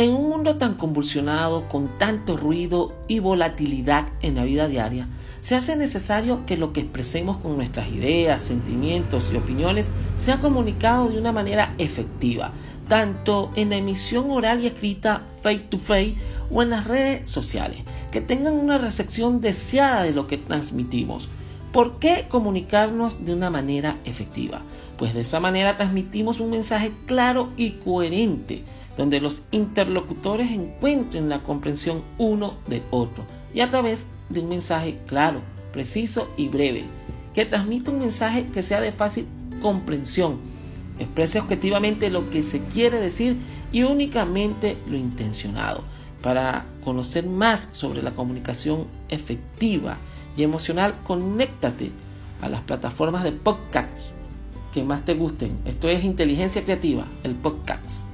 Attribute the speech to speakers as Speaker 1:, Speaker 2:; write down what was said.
Speaker 1: En un mundo tan convulsionado, con tanto ruido y volatilidad en la vida diaria, se hace necesario que lo que expresemos con nuestras ideas, sentimientos y opiniones sea comunicado de una manera efectiva, tanto en la emisión oral y escrita face to face o en las redes sociales, que tengan una recepción deseada de lo que transmitimos. ¿Por qué comunicarnos de una manera efectiva? Pues de esa manera transmitimos un mensaje claro y coherente, donde los interlocutores encuentren la comprensión uno de otro y a través de un mensaje claro, preciso y breve, que transmita un mensaje que sea de fácil comprensión, exprese objetivamente lo que se quiere decir y únicamente lo intencionado. Para conocer más sobre la comunicación efectiva, y emocional, conéctate a las plataformas de podcast que más te gusten. Esto es inteligencia creativa, el podcast.